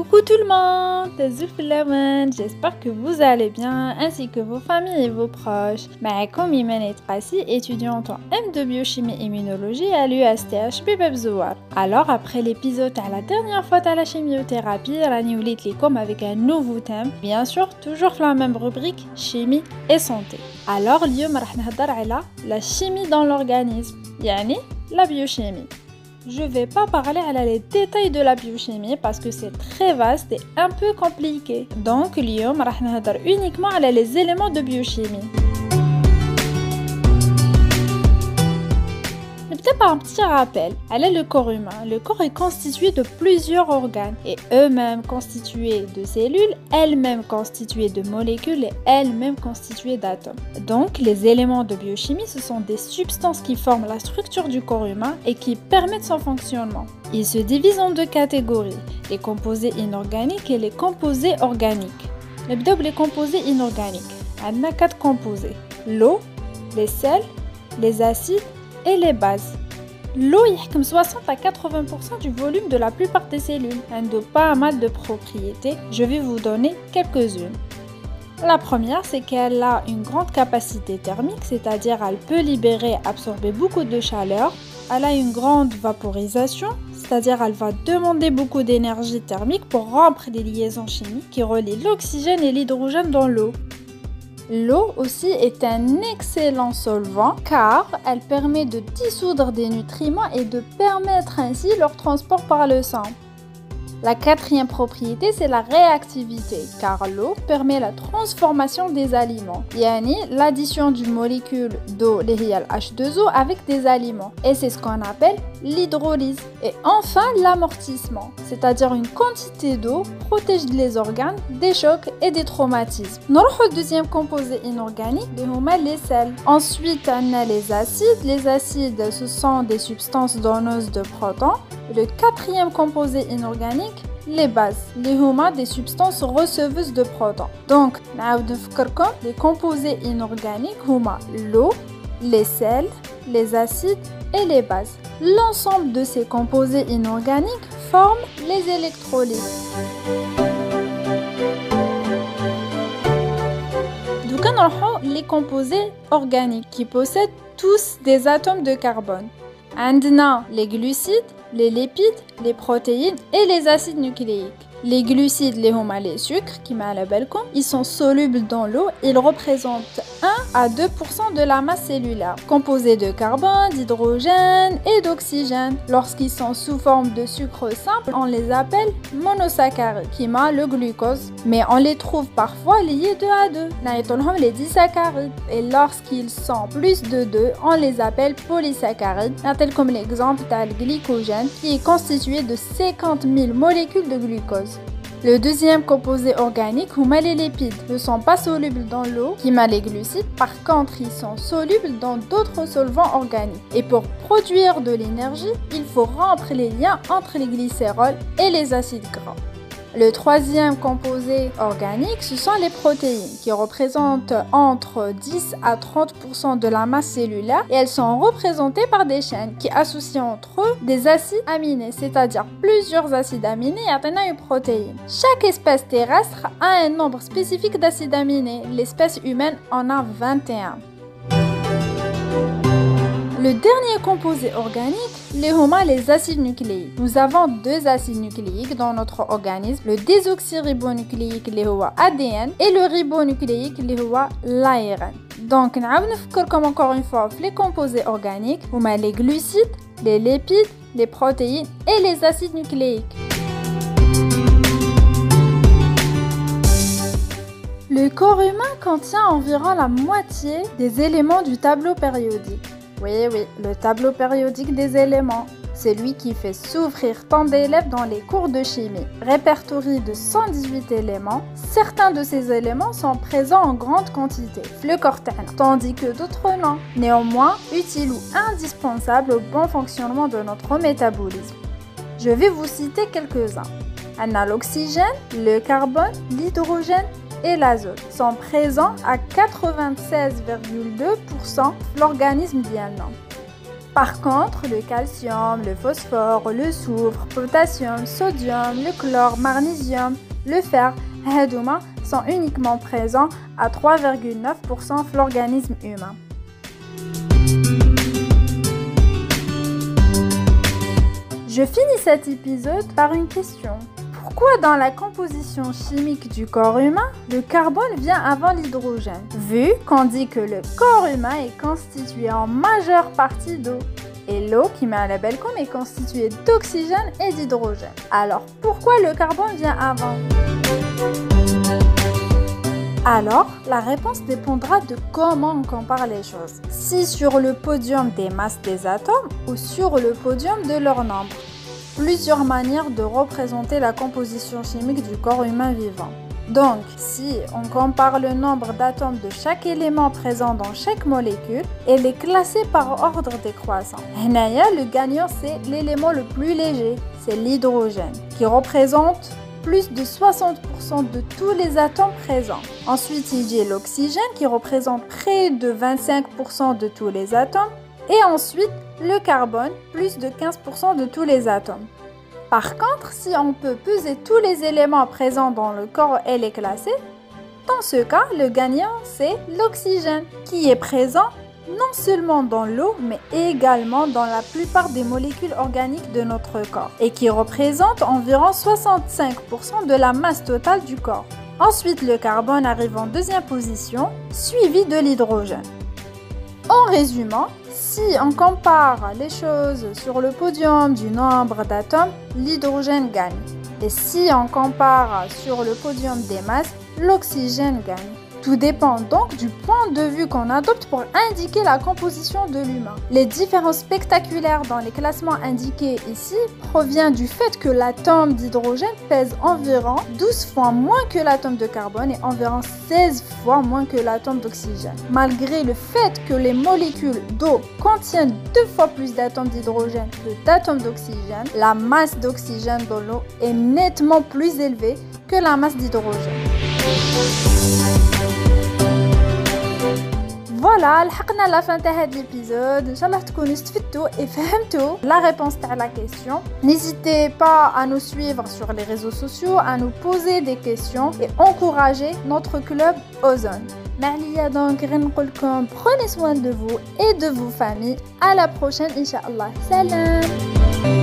Coucou tout le monde, c'est j'espère que vous allez bien ainsi que vos familles et vos proches. معكم إيمان Trassi, étudiante en M de biochimie immunologie à l'USTH Bibeb Zouar. Alors après l'épisode à la dernière fois à la chimiothérapie, Rani comme avec un nouveau thème, bien sûr toujours la même rubrique chimie et santé. Alors اليوم راح نهضر على la chimie dans l'organisme, yani la biochimie. Je vais pas parler à les détails de la biochimie parce que c'est très vaste et un peu compliqué. Donc, اليوم راح نهضر uniquement على les éléments de biochimie. Un petit rappel. Elle est le corps humain. Le corps est constitué de plusieurs organes et eux-mêmes constitués de cellules, elles-mêmes constituées de molécules et elles-mêmes constituées d'atomes. Donc, les éléments de biochimie, ce sont des substances qui forment la structure du corps humain et qui permettent son fonctionnement. Ils se divisent en deux catégories, les composés inorganiques et les composés organiques. Les composés inorganiques. On a quatre composés. L'eau, les sels, les acides et les bases. L'eau comme 60 à 80% du volume de la plupart des cellules. Elle n'a pas mal de propriétés. Je vais vous donner quelques-unes. La première, c'est qu'elle a une grande capacité thermique, c'est-à-dire elle peut libérer, absorber beaucoup de chaleur. Elle a une grande vaporisation, c'est-à-dire elle va demander beaucoup d'énergie thermique pour rompre des liaisons chimiques qui relient l'oxygène et l'hydrogène dans l'eau. L'eau aussi est un excellent solvant car elle permet de dissoudre des nutriments et de permettre ainsi leur transport par le sang. La quatrième propriété, c'est la réactivité, car l'eau permet la transformation des aliments. Yani l'addition d'une molécule d'eau, les H2O, avec des aliments. Et c'est ce qu'on appelle l'hydrolyse. Et enfin, l'amortissement, c'est-à-dire une quantité d'eau protège les organes des chocs et des traumatismes. Notre deuxième composé inorganique, les sels. Ensuite, on a les acides. Les acides, ce sont des substances donneuses de protons. Le quatrième composé inorganique, les bases, les huma des substances receveuses de protons. Donc, les composés inorganiques l'eau, les sels, les acides et les bases. L'ensemble de ces composés inorganiques forment les électrolytes. les composés organiques qui possèdent tous des atomes de carbone. عندنا les glucides, les lipides, les protéines et les acides nucléiques. Les glucides, les homa, les sucres, qui m'a la ils sont solubles dans l'eau. Ils représentent 1 à 2% de la masse cellulaire, composés de carbone, d'hydrogène et d'oxygène. Lorsqu'ils sont sous forme de sucre simple, on les appelle monosaccharides, qui m'a le glucose. Mais on les trouve parfois liés 2 à 2. On les disaccharides. Et lorsqu'ils sont plus de 2, on les appelle polysaccharides. Tel comme l'exemple du glycogène, qui est constitué de 50 000 molécules de glucose. Le deuxième composé organique, les lipides, ne sont pas solubles dans l'eau, qui m'a les glucides. Par contre, ils sont solubles dans d'autres solvants organiques. Et pour produire de l'énergie, il faut rompre les liens entre les glycérols et les acides gras. Le troisième composé organique, ce sont les protéines qui représentent entre 10 à 30% de la masse cellulaire et elles sont représentées par des chaînes qui associent entre eux des acides aminés, c'est-à-dire plusieurs acides aminés et une protéine. Chaque espèce terrestre a un nombre spécifique d'acides aminés. L'espèce humaine en a 21. Le dernier composé organique, les les acides nucléiques. Nous avons deux acides nucléiques dans notre organisme, le désoxyribonucléique, les ADN, et le ribonucléique, les l'ARN. Donc, nous comme encore une fois les composés organiques, les glucides, les lipides, les protéines et les acides nucléiques. Le corps humain contient environ la moitié des éléments du tableau périodique. Oui, oui, le tableau périodique des éléments. C'est lui qui fait souffrir tant d'élèves dans les cours de chimie. Répertorié de 118 éléments, certains de ces éléments sont présents en grande quantité, le tandis que d'autres non. Néanmoins, utiles ou indispensables au bon fonctionnement de notre métabolisme. Je vais vous citer quelques-uns. On a l'oxygène, le carbone, l'hydrogène et l'azote sont présents à 96,2% de l'organisme bien. Par contre, le calcium, le phosphore, le soufre, potassium, sodium, le chlore, magnésium, le fer, hadouma sont uniquement présents à 3,9% de l'organisme humain. Je finis cet épisode par une question. Pourquoi dans la composition chimique du corps humain, le carbone vient avant l'hydrogène Vu qu'on dit que le corps humain est constitué en majeure partie d'eau. Et l'eau qui met un label comme est constituée d'oxygène et d'hydrogène? Alors pourquoi le carbone vient avant? Alors, la réponse dépendra de comment on compare les choses. Si sur le podium des masses des atomes ou sur le podium de leur nombre plusieurs manières de représenter la composition chimique du corps humain vivant. Donc, si on compare le nombre d'atomes de chaque élément présent dans chaque molécule, elle est classée par ordre décroissant. Le gagnant, c'est l'élément le plus léger, c'est l'hydrogène, qui représente plus de 60% de tous les atomes présents. Ensuite, il y a l'oxygène qui représente près de 25% de tous les atomes. Et ensuite, le carbone, plus de 15% de tous les atomes. Par contre, si on peut peser tous les éléments présents dans le corps et les classer, dans ce cas, le gagnant, c'est l'oxygène, qui est présent non seulement dans l'eau, mais également dans la plupart des molécules organiques de notre corps, et qui représente environ 65% de la masse totale du corps. Ensuite, le carbone arrive en deuxième position, suivi de l'hydrogène. En résumant, si on compare les choses sur le podium du nombre d'atomes, l'hydrogène gagne. Et si on compare sur le podium des masses, l'oxygène gagne. Tout dépend donc du point de vue qu'on adopte pour indiquer la composition de l'humain. Les différences spectaculaires dans les classements indiqués ici proviennent du fait que l'atome d'hydrogène pèse environ 12 fois moins que l'atome de carbone et environ 16 fois moins que l'atome d'oxygène. Malgré le fait que les molécules d'eau contiennent deux fois plus d'atomes d'hydrogène que d'atomes d'oxygène, la masse d'oxygène dans l'eau est nettement plus élevée que la masse d'hydrogène. Voilà, لحقنا la fin de cet épisode. Inch'Allah تكونوا استفدتوا et فهمتوا la réponse à la question. N'hésitez pas à nous suivre sur les réseaux sociaux, à nous poser des questions et encourager notre club Ozone. Malia donc prenez soin de vous et de vos familles. À la prochaine, Inch'Allah. Salam